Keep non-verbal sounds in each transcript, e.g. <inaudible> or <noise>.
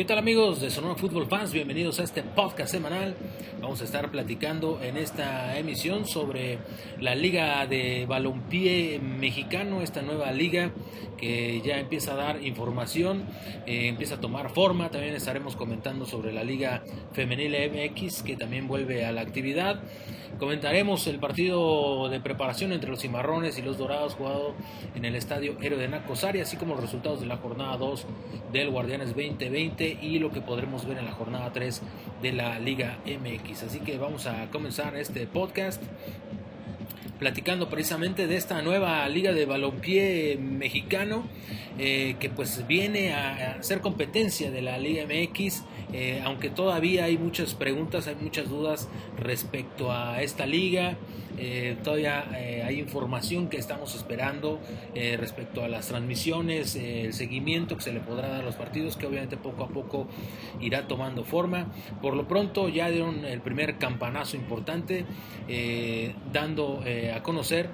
¿Qué tal amigos de Sonora Fútbol Fans? Bienvenidos a este podcast semanal. Vamos a estar platicando en esta emisión sobre la Liga de Balompié Mexicano, esta nueva liga que ya empieza a dar información, eh, empieza a tomar forma. También estaremos comentando sobre la Liga Femenil MX que también vuelve a la actividad. Comentaremos el partido de preparación entre los cimarrones y los dorados jugado en el estadio Héroe de Nacosari, así como los resultados de la jornada 2 del Guardianes 2020 y lo que podremos ver en la jornada 3 de la Liga MX. Así que vamos a comenzar este podcast platicando precisamente de esta nueva liga de balompié mexicano eh, que pues viene a, ser competencia de la Liga MX, eh, aunque todavía hay muchas preguntas, hay muchas dudas respecto a esta liga. Eh, todavía hay información que estamos esperando respecto a las transmisiones, el seguimiento que se le podrá dar a los partidos, que obviamente poco a poco irá tomando forma. Por lo pronto ya dieron el primer campanazo importante, dando a conocer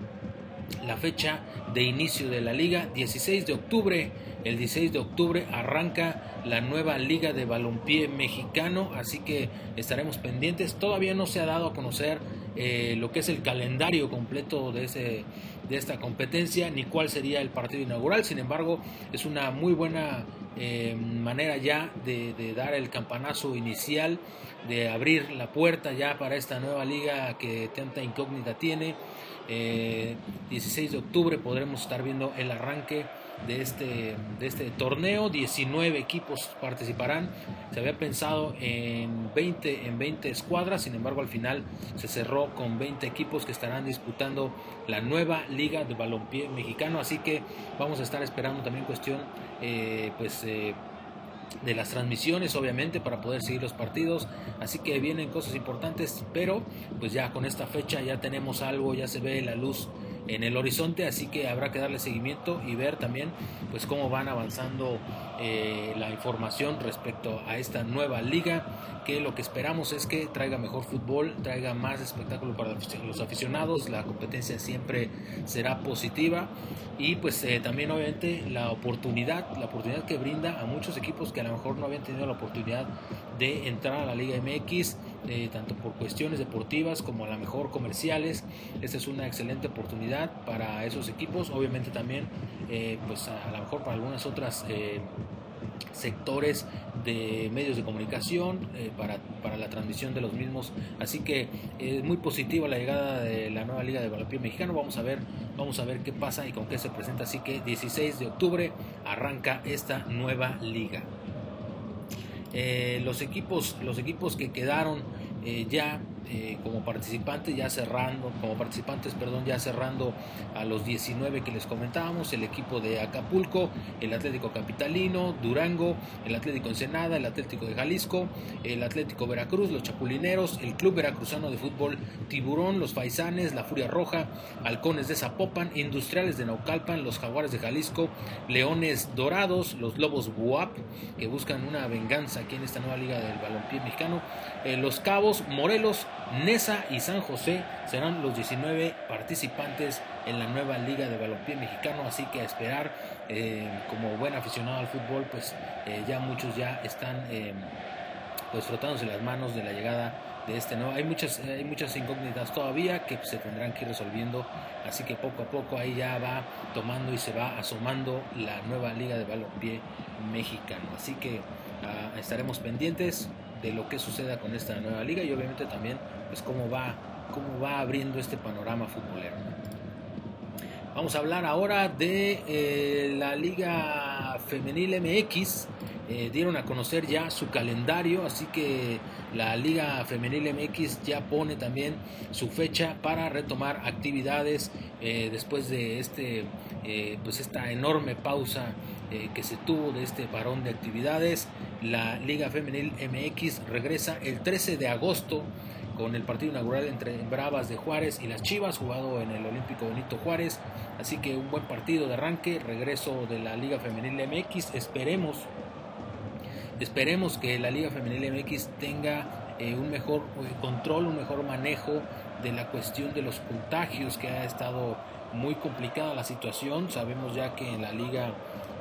la fecha de inicio de la liga, 16 de octubre. El 16 de octubre arranca la nueva liga de balompié mexicano, así que estaremos pendientes. Todavía no se ha dado a conocer eh, lo que es el calendario completo de, ese, de esta competencia, ni cuál sería el partido inaugural. Sin embargo, es una muy buena eh, manera ya de, dar el campanazo inicial, de abrir la puerta ya para esta nueva liga que tanta incógnita tiene. 16 eh, de octubre podremos estar viendo el arranque de este, de este torneo. 19 equipos participarán. Se había pensado en 20, en 20 escuadras, sin embargo al final se cerró con 20 equipos que estarán disputando la nueva Liga de Balompié Mexicano. Así que vamos a estar esperando también cuestión eh, pues eh, de las transmisiones, obviamente, para poder seguir los partidos. Así que vienen cosas importantes, pero pues ya con esta fecha ya tenemos algo, ya se ve la luz en el horizonte, así que habrá que darle seguimiento y ver también pues cómo van avanzando eh, la información respecto a esta nueva liga, que lo que esperamos es que traiga mejor fútbol, traiga más espectáculo para los aficionados, la competencia siempre será positiva y pues eh, también obviamente la oportunidad, la oportunidad que brinda a muchos equipos que a lo mejor no habían tenido la oportunidad de entrar a la Liga MX, eh, tanto por cuestiones deportivas como a lo mejor comerciales. Esta es una excelente oportunidad para esos equipos, obviamente también eh, pues a, lo mejor para algunas otras sectores de medios de comunicación para, para, la transmisión de los mismos. Así que es muy positiva la llegada de la nueva Liga de Balompié Mexicano. Vamos a ver, vamos a ver qué pasa y con qué se presenta. Así que 16 de octubre arranca esta nueva liga. Eh, los equipos los equipos que quedaron eh, ya eh, como participantes ya cerrando, como participantes, perdón, ya cerrando a los 19 que les comentábamos, el equipo de Acapulco, el Atlético Capitalino, Durango, el Atlético Ensenada, el Atlético de Jalisco, el Atlético Veracruz, los Chapulineros, el Club Veracruzano de Fútbol Tiburón, los Faisanes, la Furia Roja, Halcones de Zapopan, Industriales de Naucalpan, los Jaguares de Jalisco, Leones Dorados, los Lobos Buap, que buscan una venganza aquí en esta nueva liga del balompié mexicano, eh, los Cabos, Morelos, Nesa y San José serán los 19 participantes en la nueva Liga de Balompié Mexicano, así que a esperar, eh, como buen aficionado al fútbol, pues eh, ya muchos ya están eh, pues frotándose las manos de la llegada de este nuevo. Hay muchas, hay muchas incógnitas todavía que se tendrán que ir resolviendo, así que poco a poco ahí ya va tomando y se va asomando la nueva Liga de Balompié Mexicano. Así que ah, estaremos pendientes de lo que suceda con esta nueva liga y obviamente también pues cómo va, cómo va abriendo este panorama futbolero. Vamos a hablar ahora de eh, la Liga Femenil MX. Eh, dieron a conocer ya su calendario, así que la Liga Femenil MX ya pone también su fecha para retomar actividades eh, después de este, pues esta enorme pausa que se tuvo de este varón de actividades. La Liga Femenil MX regresa el 13 de agosto con el partido inaugural entre Bravas de Juárez y las Chivas, jugado en el Olímpico Benito Juárez. Así que un buen partido de arranque, regreso de la Liga Femenil MX. Esperemos, esperemos que la Liga Femenil MX tenga eh, un mejor eh, control, un mejor manejo de la cuestión de los contagios que ha estado muy complicada la situación. Sabemos ya que en la Liga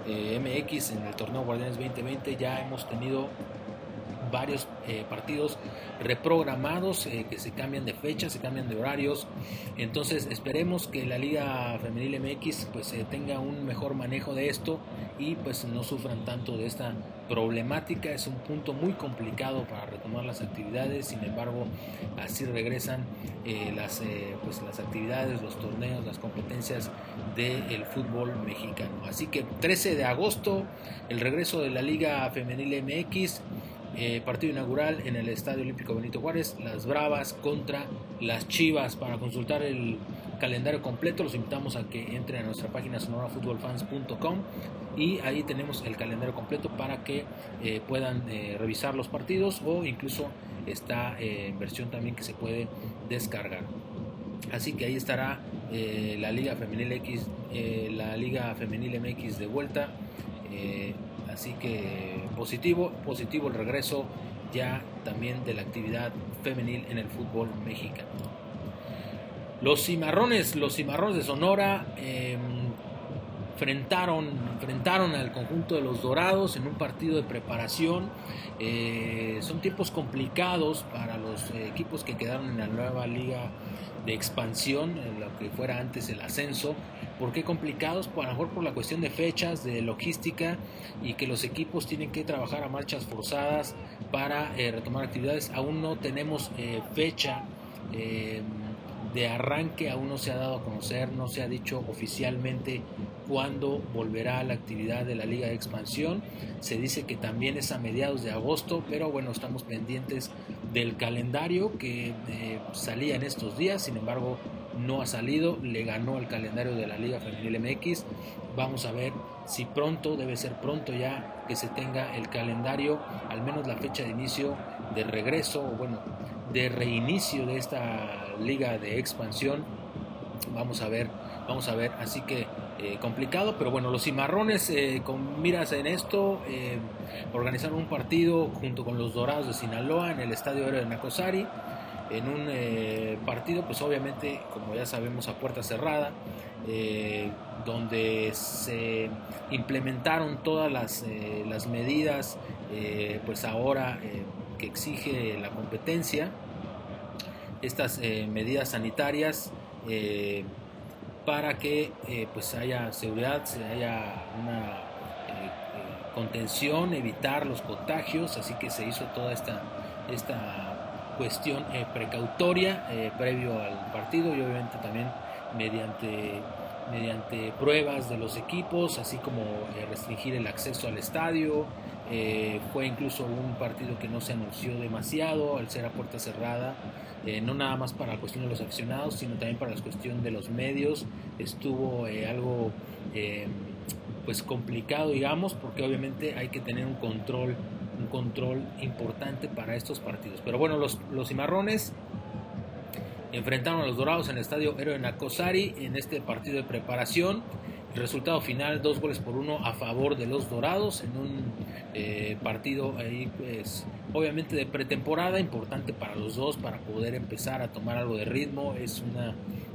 MX en el torneo Guardianes 2020 ya hemos tenido varios eh, partidos reprogramados eh, que se cambian de fecha, se cambian de horarios. Entonces esperemos que la Liga Femenil MX pues eh, tenga un mejor manejo de esto y pues no sufran tanto de esta problemática. Es un punto muy complicado para retomar las actividades, sin embargo así regresan las, pues, las actividades, los torneos, las competencias del fútbol mexicano. Así que 13 de agosto el regreso de la Liga Femenil MX. Eh, partido inaugural en el Estadio Olímpico Benito Juárez, las Bravas contra las Chivas. Para consultar el calendario completo, los invitamos a que entren a nuestra página sonorafootballfans.com y ahí tenemos el calendario completo para que eh, puedan eh, revisar los partidos o incluso está en versión también que se puede descargar. Así que ahí estará la Liga Femenil X, la Liga Femenil MX de vuelta. Así que positivo, positivo el regreso ya también de la actividad femenil en el fútbol mexicano. Los cimarrones, los cimarrones de Sonora eh, enfrentaron, enfrentaron al conjunto de los Dorados en un partido de preparación. Eh, son tiempos complicados para los equipos que quedaron en la nueva liga de expansión, en lo que fuera antes el ascenso. ¿Por qué complicados? Pues a lo mejor por la cuestión de fechas, de logística y que los equipos tienen que trabajar a marchas forzadas para eh, retomar actividades. Aún no tenemos eh, fecha eh, de arranque, aún no se ha dado a conocer, no se ha dicho oficialmente cuándo volverá la actividad de la Liga de Expansión. Se dice que también es a mediados de agosto, pero bueno, estamos pendientes del calendario que salía en estos días, sin embargo no ha salido, le ganó el calendario de la Liga Femenil MX. Vamos a ver si pronto, debe ser pronto ya que se tenga el calendario, al menos la fecha de inicio de regreso, o bueno, de reinicio de esta liga de expansión. Vamos a ver, vamos a ver, así que eh, complicado, pero bueno, los cimarrones eh, con miras en esto eh, organizaron un partido junto con los Dorados de Sinaloa en el Estadio Héroe de Nacosari en un eh, partido, pues obviamente, como ya sabemos, a puerta cerrada, eh, donde se implementaron todas las, eh, las medidas, pues ahora que exige la competencia, estas medidas sanitarias para que pues haya seguridad, haya una contención, evitar los contagios, así que se hizo toda esta, esta cuestión eh, precautoria eh, previo al partido y obviamente también mediante, mediante pruebas de los equipos, así como eh, restringir el acceso al estadio. fue incluso un partido que no se anunció demasiado al ser a puerta cerrada, no nada más para la cuestión de los aficionados, sino también para la cuestión de los medios. Estuvo algo pues complicado, digamos, porque obviamente hay que tener un control un control importante para estos partidos. Pero bueno, los, los cimarrones enfrentaron a los dorados en el estadio Héroe Nacosari en este partido de preparación. El resultado final, dos goles por uno a favor de los dorados en un eh, partido ahí, pues, obviamente de pretemporada, importante para los dos, para poder empezar a tomar algo de ritmo. Es un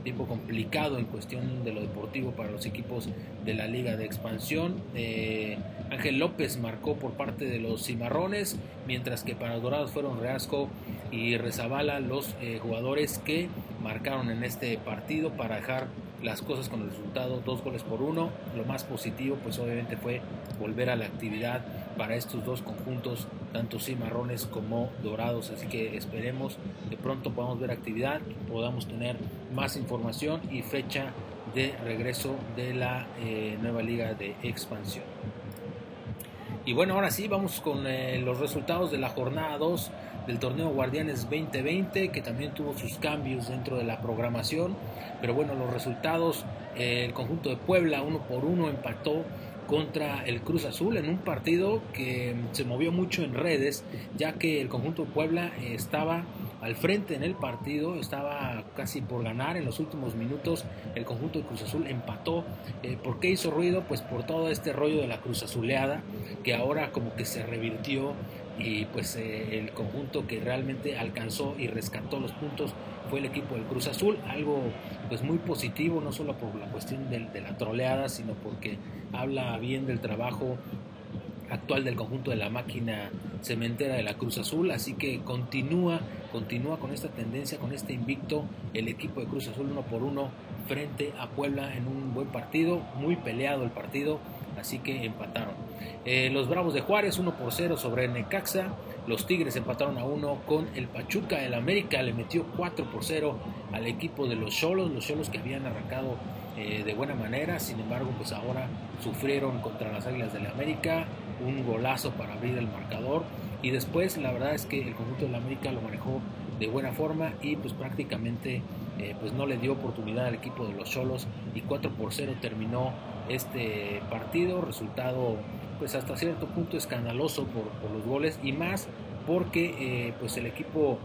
tiempo complicado en cuestión de lo deportivo para los equipos de la Liga de Expansión. Eh, Ángel López marcó por parte de los Cimarrones, mientras que para Dorados fueron Reasco y Rezabala los eh, jugadores que marcaron en este partido para dejar las cosas con el resultado dos goles por uno. Lo más positivo pues obviamente fue volver a la actividad para estos dos conjuntos, tanto cimarrones como dorados. Así que esperemos de pronto podamos ver actividad, podamos tener más información y fecha de regreso de la eh, nueva liga de expansión. Y bueno, ahora sí, vamos con eh, los resultados de la jornada 2 del torneo Guardianes 2020, que también tuvo sus cambios dentro de la programación. Pero bueno, los resultados, eh, el conjunto de Puebla uno por uno empató contra el Cruz Azul en un partido que se movió mucho en redes, ya que el conjunto de Puebla estaba al frente en el partido, estaba casi por ganar en los últimos minutos, el conjunto de Cruz Azul empató. Eh, ¿Por qué hizo ruido? Pues por todo este rollo de la Cruz Azuleada, que ahora como que se revirtió y pues eh, el conjunto que realmente alcanzó y rescató los puntos fue el equipo del Cruz Azul, algo pues muy positivo, no solo por la cuestión de, de la troleada, sino porque habla bien del trabajo actual del conjunto de la máquina cementera de la Cruz Azul, así que continúa, continúa con esta tendencia, con este invicto el equipo de Cruz Azul uno por uno frente a Puebla en un buen partido, muy peleado el partido, así que empataron. Eh, los Bravos de Juárez 1 por 0 sobre Necaxa, los Tigres empataron a 1 con el Pachuca, el América le metió 4 por 0 al equipo de los Cholos, los Cholos que habían arrancado eh, de buena manera, sin embargo pues ahora sufrieron contra las Águilas del América, un golazo para abrir el marcador. Y después la verdad es que el conjunto del América lo manejó de buena forma y pues prácticamente eh, pues no le dio oportunidad al equipo de los Cholos y 4 por 0 terminó este partido, resultado pues hasta cierto punto escandaloso por, los goles y más porque eh, pues el equipo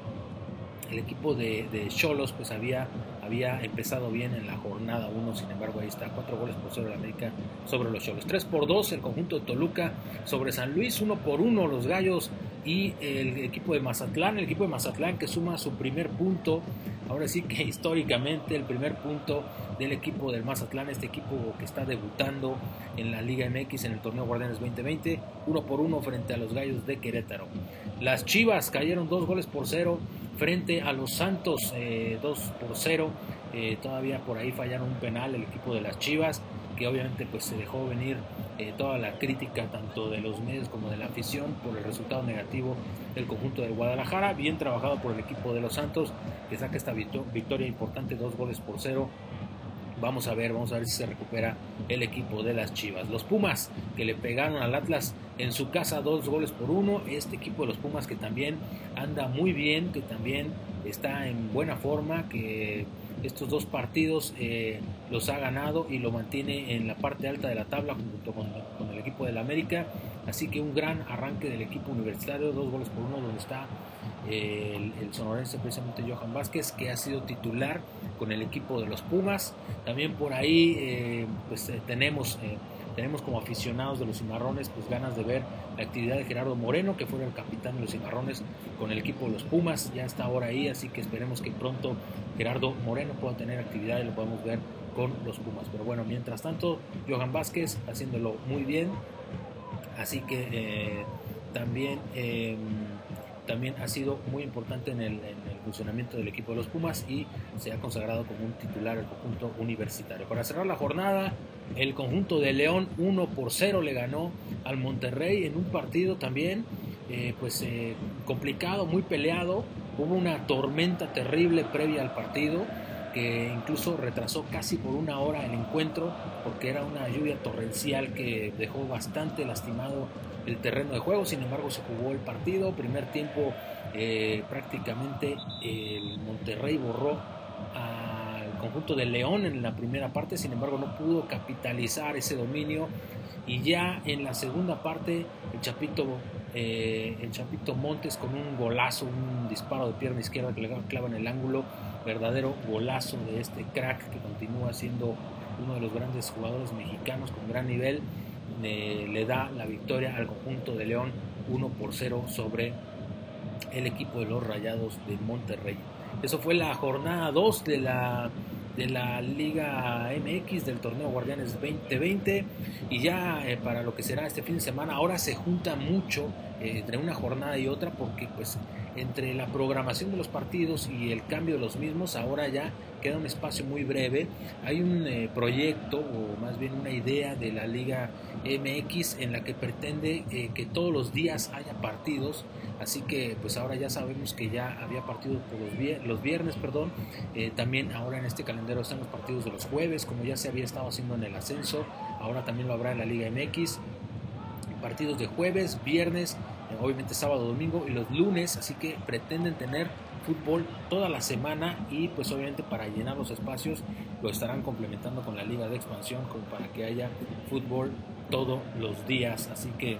el equipo de Cholos pues había había empezado bien en la jornada 1, sin embargo ahí está, 4 goles por 0 de América sobre los Cholos. 3 por 2 el conjunto de Toluca sobre San Luis, 1 por 1 los Gallos y el equipo de Mazatlán, el equipo de Mazatlán que suma su primer punto, ahora sí que <laughs> históricamente el primer punto del equipo del Mazatlán, este equipo que está debutando en la Liga MX en el torneo Guardianes 2020, 1 por 1 frente a los Gallos de Querétaro. Las Chivas cayeron 2 goles por 0 frente a los Santos 2 eh, por 0. Eh, todavía por ahí fallaron un penal el equipo de las Chivas, que obviamente pues se dejó venir eh, toda la crítica tanto de los medios como de la afición por el resultado negativo del conjunto del Guadalajara. Bien trabajado por el equipo de los Santos, que saca esta victoria importante, dos goles por cero Vamos a ver, vamos a ver si se recupera el equipo de las Chivas. Los Pumas que le pegaron al Atlas en su casa dos goles por uno. Este equipo de los Pumas que también anda muy bien, que también está en buena forma, que estos dos partidos eh, los ha ganado y lo mantiene en la parte alta de la tabla junto con, el equipo del América. Así que un gran arranque del equipo universitario, dos goles por uno, donde está el, sonorense precisamente Johan Vázquez, que ha sido titular con el equipo de los Pumas. También por ahí eh, pues eh, tenemos, eh, tenemos como aficionados de los cimarrones pues ganas de ver la actividad de Gerardo Moreno, que fue el capitán de los cimarrones con el equipo de los Pumas. Ya está ahora ahí, así que esperemos que pronto Gerardo Moreno pueda tener actividad y lo podamos ver con los Pumas. Pero bueno, mientras tanto, Johan Vázquez haciéndolo muy bien. Así que también em, también ha sido muy importante en el, funcionamiento del equipo de los Pumas y se ha consagrado como un titular el conjunto universitario. Para cerrar la jornada, el conjunto de León 1 por 0 le ganó al Monterrey en un partido también eh, pues eh, complicado, muy peleado. Hubo una tormenta terrible previa al partido que incluso retrasó casi por una hora el encuentro porque era una lluvia torrencial que dejó bastante lastimado el terreno de juego, sin embargo se jugó el partido, primer tiempo eh, prácticamente el Monterrey borró al conjunto de León en la primera parte, sin embargo no pudo capitalizar ese dominio y ya en la segunda parte el Chapito, eh, el Chapito Montes con un golazo, un disparo de pierna izquierda que le clava en el ángulo, verdadero golazo de este crack que continúa siendo uno de los grandes jugadores mexicanos con gran nivel le da la victoria al conjunto de León 1 por 0 sobre el equipo de los Rayados de Monterrey. Eso fue la jornada 2 de la, de la Liga MX del torneo Guardianes 2020 y ya eh, para lo que será este fin de semana ahora se junta mucho eh, entre una jornada y otra porque pues entre la programación de los partidos y el cambio de los mismos ahora ya queda un espacio muy breve. Hay un eh, proyecto o más bien una idea de la Liga MX en la que pretende eh, que todos los días haya partidos. Así que pues ahora ya sabemos que ya había partidos por los, viernes, perdón. Eh, también ahora en este calendario están los partidos de los jueves, como ya se había estado haciendo en el ascenso. Ahora también lo habrá en la Liga MX. Partidos de jueves, viernes, obviamente sábado, domingo y los lunes. Así que pretenden tener fútbol toda la semana y pues obviamente para llenar los espacios lo estarán complementando con la liga de expansión para que haya fútbol todos los días así que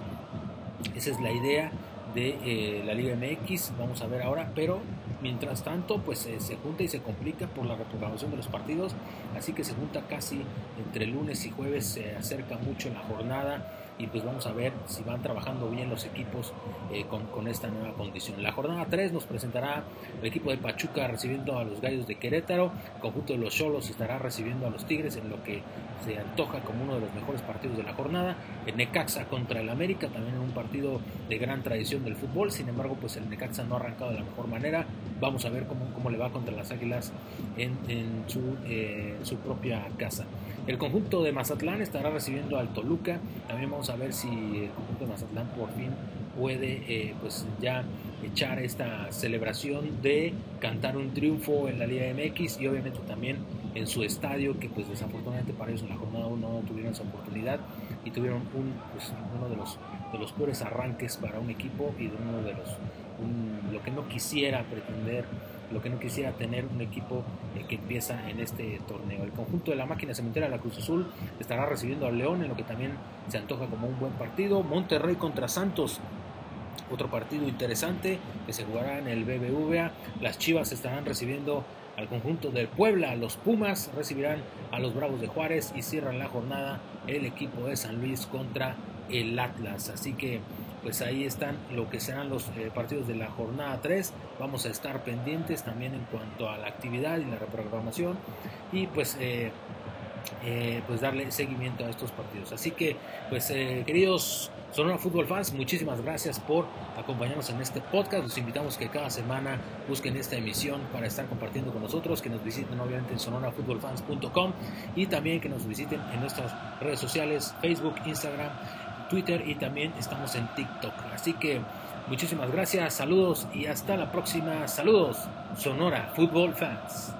esa es la idea de eh, la liga MX vamos a ver ahora pero mientras tanto pues eh, se junta y se complica por la reprogramación de los partidos así que se junta casi entre lunes y jueves se acerca mucho la jornada y pues vamos a ver si van trabajando bien los equipos eh, con, esta nueva condición. La jornada 3 nos presentará el equipo de Pachuca recibiendo a los Gallos de Querétaro, el conjunto de los Cholos estará recibiendo a los Tigres en lo que se antoja como uno de los mejores partidos de la jornada, Necaxa contra el América, también en un partido de gran tradición del fútbol, sin embargo pues el Necaxa no ha arrancado de la mejor manera, vamos a ver cómo, cómo le va contra las Águilas en, su, eh, su propia casa. El conjunto de Mazatlán estará recibiendo al Toluca. También vamos a ver si el conjunto Mazatlán por fin puede eh, pues ya echar esta celebración de cantar un triunfo en la Liga MX y obviamente también en su estadio que pues desafortunadamente para ellos en la jornada 1 no tuvieron esa oportunidad y tuvieron un, pues, uno de los, de los peores arranques para un equipo y de uno de los lo que no quisiera pretender lo que no quisiera tener un equipo eh, que empieza en este torneo. El conjunto de la máquina cementera de la Cruz Azul estará recibiendo al León en lo que también se antoja como un buen partido. Monterrey contra Santos. Otro partido interesante que se jugará en el BBVA. Las Chivas estarán recibiendo al conjunto del Puebla. Los Pumas recibirán a los Bravos de Juárez y cierran la jornada el equipo de San Luis contra el Atlas. Así que pues ahí están lo que serán los eh, partidos de la jornada 3. Vamos a estar pendientes también en cuanto a la actividad y la reprogramación y pues eh, eh, pues darle seguimiento a estos partidos. Así que pues queridos Sonora Fútbol Fans, muchísimas gracias por acompañarnos en este podcast. Los invitamos que cada semana busquen esta emisión para estar compartiendo con nosotros, que nos visiten obviamente en sonorafutbolfans.com y también que nos visiten en nuestras redes sociales, Facebook, Instagram Twitter y también estamos en TikTok. Así que muchísimas gracias, saludos y hasta la próxima. Saludos, Sonora Football Fans.